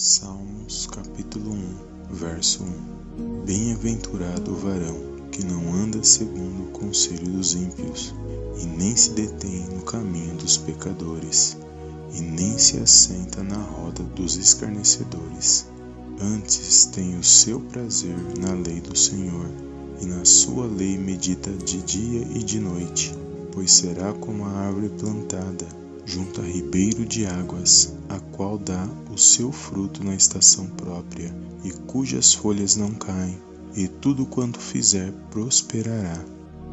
Salmos capítulo 1, verso 1 Bem-aventurado o varão que não anda segundo o conselho dos ímpios, e nem se detém no caminho dos pecadores, e nem se assenta na roda dos escarnecedores. Antes tem o seu prazer na lei do Senhor, e na sua lei medita de dia e de noite, pois será como a árvore plantada junto a ribeiro de águas, a qual dá o seu fruto na estação própria, e cujas folhas não caem, e tudo quanto fizer prosperará.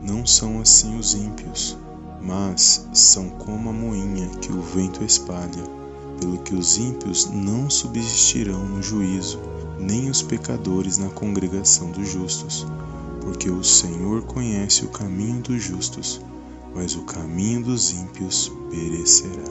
Não são assim os ímpios, mas são como a moinha que o vento espalha. Pelo que os ímpios não subsistirão no juízo, nem os pecadores na congregação dos justos, porque o Senhor conhece o caminho dos justos mas o caminho dos ímpios perecerá.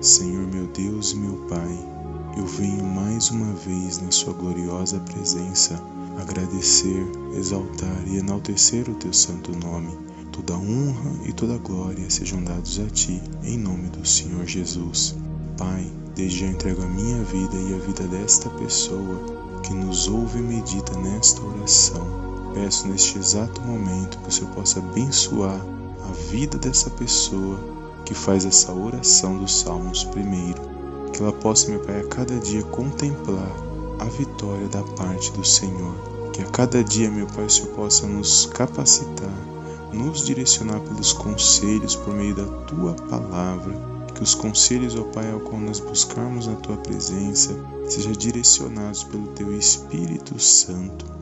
Senhor meu Deus e meu Pai, eu venho mais uma vez na Sua gloriosa presença agradecer, exaltar e enaltecer o Teu santo nome. Toda honra e toda glória sejam dados a Ti, em nome do Senhor Jesus. Pai, desde já entrego a minha vida e a vida desta pessoa que nos ouve e medita nesta oração. Peço neste exato momento que o Senhor possa abençoar a vida dessa pessoa que faz essa oração dos Salmos primeiro, que ela possa, meu Pai, a cada dia contemplar a vitória da parte do Senhor, que a cada dia, meu Pai, o Senhor possa nos capacitar, nos direcionar pelos conselhos por meio da Tua palavra, que os conselhos, ó Pai, ao qual nós buscarmos na Tua presença, sejam direcionados pelo Teu Espírito Santo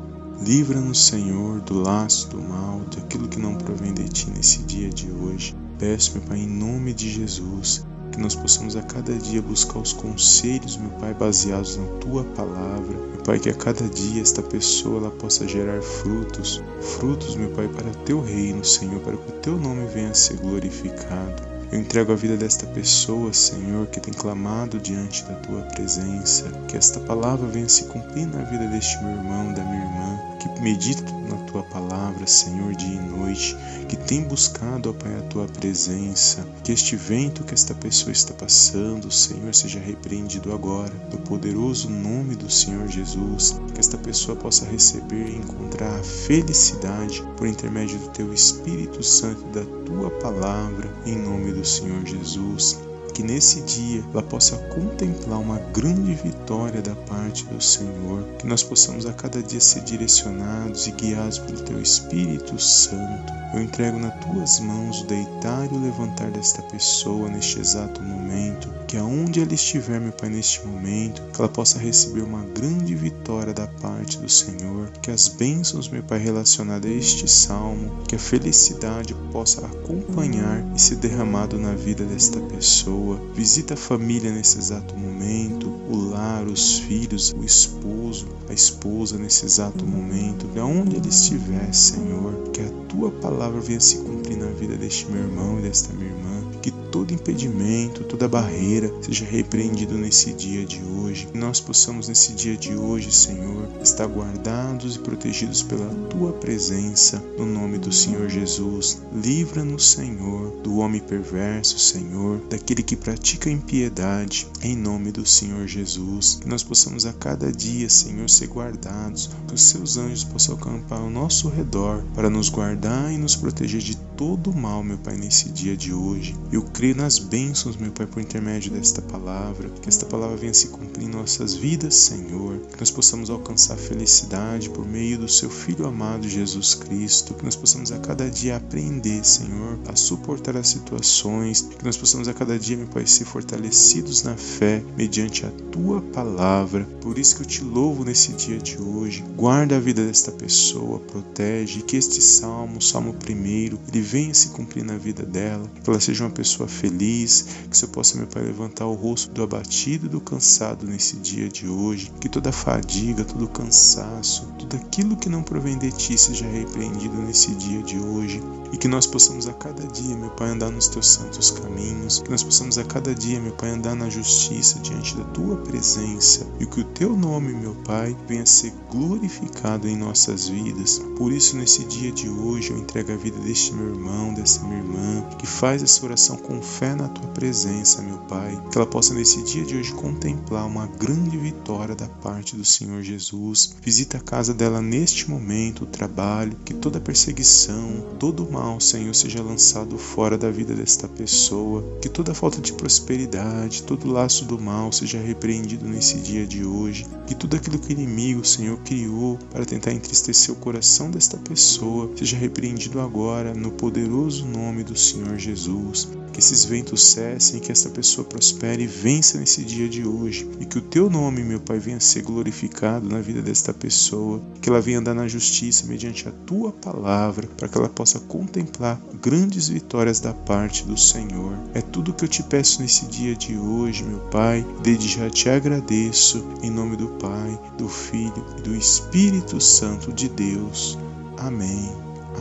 Livra-nos, Senhor, do laço do mal, daquilo que não provém de ti nesse dia de hoje. Peço, meu Pai, em nome de Jesus, que nós possamos a cada dia buscar os conselhos, meu Pai, baseados na tua palavra. Meu Pai, que a cada dia esta pessoa ela possa gerar frutos, frutos, meu Pai, para teu reino, Senhor, para que o teu nome venha a ser glorificado. Eu entrego a vida desta pessoa, Senhor, que tem clamado diante da tua presença. Que esta palavra venha se cumprir na vida deste meu irmão, da minha irmã, que medita na tua palavra, Senhor, dia e noite, que tem buscado, Pai, a tua presença. Que este vento que esta pessoa está passando, Senhor, seja repreendido agora, no poderoso nome do Senhor Jesus. Que esta pessoa possa receber e encontrar a felicidade por intermédio do teu Espírito Santo, da tua palavra, em nome do Senhor Jesus que nesse dia ela possa contemplar uma grande vitória da parte do Senhor, que nós possamos a cada dia ser direcionados e guiados pelo Teu Espírito Santo. Eu entrego nas Tuas mãos o deitar e o levantar desta pessoa neste exato momento, que aonde ela estiver, meu Pai, neste momento, que ela possa receber uma grande vitória da parte do Senhor, que as bênçãos, meu Pai, relacionadas a este salmo, que a felicidade possa acompanhar e ser derramado na vida desta pessoa pessoa, visita a família nesse exato momento, o lar, os filhos, o esposo, a esposa nesse exato momento, de onde ele estiver, Senhor, que a tua palavra venha se cumprir na vida deste meu irmão e desta minha irmã, que todo impedimento, toda barreira seja repreendido nesse dia de hoje. Que nós possamos nesse dia de hoje, Senhor, estar guardados e protegidos pela tua presença, no nome do Senhor Jesus. Livra-nos, Senhor, do homem perverso, Senhor, daquele que pratica impiedade, em nome do Senhor Jesus. Que nós possamos a cada dia, Senhor, ser guardados, que os seus anjos possam acampar ao nosso redor para nos guardar e nos proteger de todo o mal, meu Pai, nesse dia de hoje. Eu creio nas bênçãos, meu Pai, por intermédio desta palavra, que esta palavra venha se cumprir em nossas vidas, Senhor, que nós possamos alcançar felicidade por meio do Seu Filho amado Jesus Cristo, que nós possamos a cada dia aprender, Senhor, a suportar as situações, que nós possamos a cada dia, meu Pai, ser fortalecidos na fé mediante a Tua palavra. Por isso que eu te louvo nesse dia de hoje. Guarda a vida desta pessoa, protege, que este salmo, salmo primeiro, ele venha se cumprir na vida dela, que ela seja uma pessoa feliz, que você possa, meu Pai, levantar o rosto do abatido e do cansado nesse dia de hoje, que toda fadiga, todo cansaço, tudo aquilo que não provém de Ti seja repreendido nesse dia de hoje, e que nós possamos a cada dia, meu Pai, andar nos Teus santos caminhos, que nós possamos a cada dia, meu Pai, andar na justiça diante da Tua presença e que o teu nome, meu Pai, venha ser glorificado em nossas vidas. Por isso, nesse dia de hoje, eu entrego a vida deste meu irmão, dessa minha irmã, que faz essa oração com fé na tua presença, meu Pai. Que ela possa, nesse dia de hoje, contemplar uma grande vitória da parte do Senhor Jesus. Visita a casa dela neste momento, o trabalho, que toda perseguição, todo mal, Senhor, seja lançado fora da vida desta pessoa. Que toda falta de prosperidade, todo laço do mal seja repreendido nesse dia de hoje. Que tudo aquilo que o inimigo, Senhor, criou para tentar entristecer o coração desta pessoa seja repreendido agora no poderoso nome do Senhor Jesus. Que esses ventos cessem, que esta pessoa prospere e vença nesse dia de hoje. E que o teu nome, meu Pai, venha ser glorificado na vida desta pessoa. Que ela venha andar na justiça mediante a tua palavra, para que ela possa contemplar grandes vitórias da parte do Senhor. É tudo que eu te peço nesse dia de hoje, meu Pai. Desde já te agradeço, em nome do Pai, do Filho e do Espírito Santo de Deus. Amém,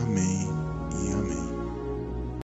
amém e amém.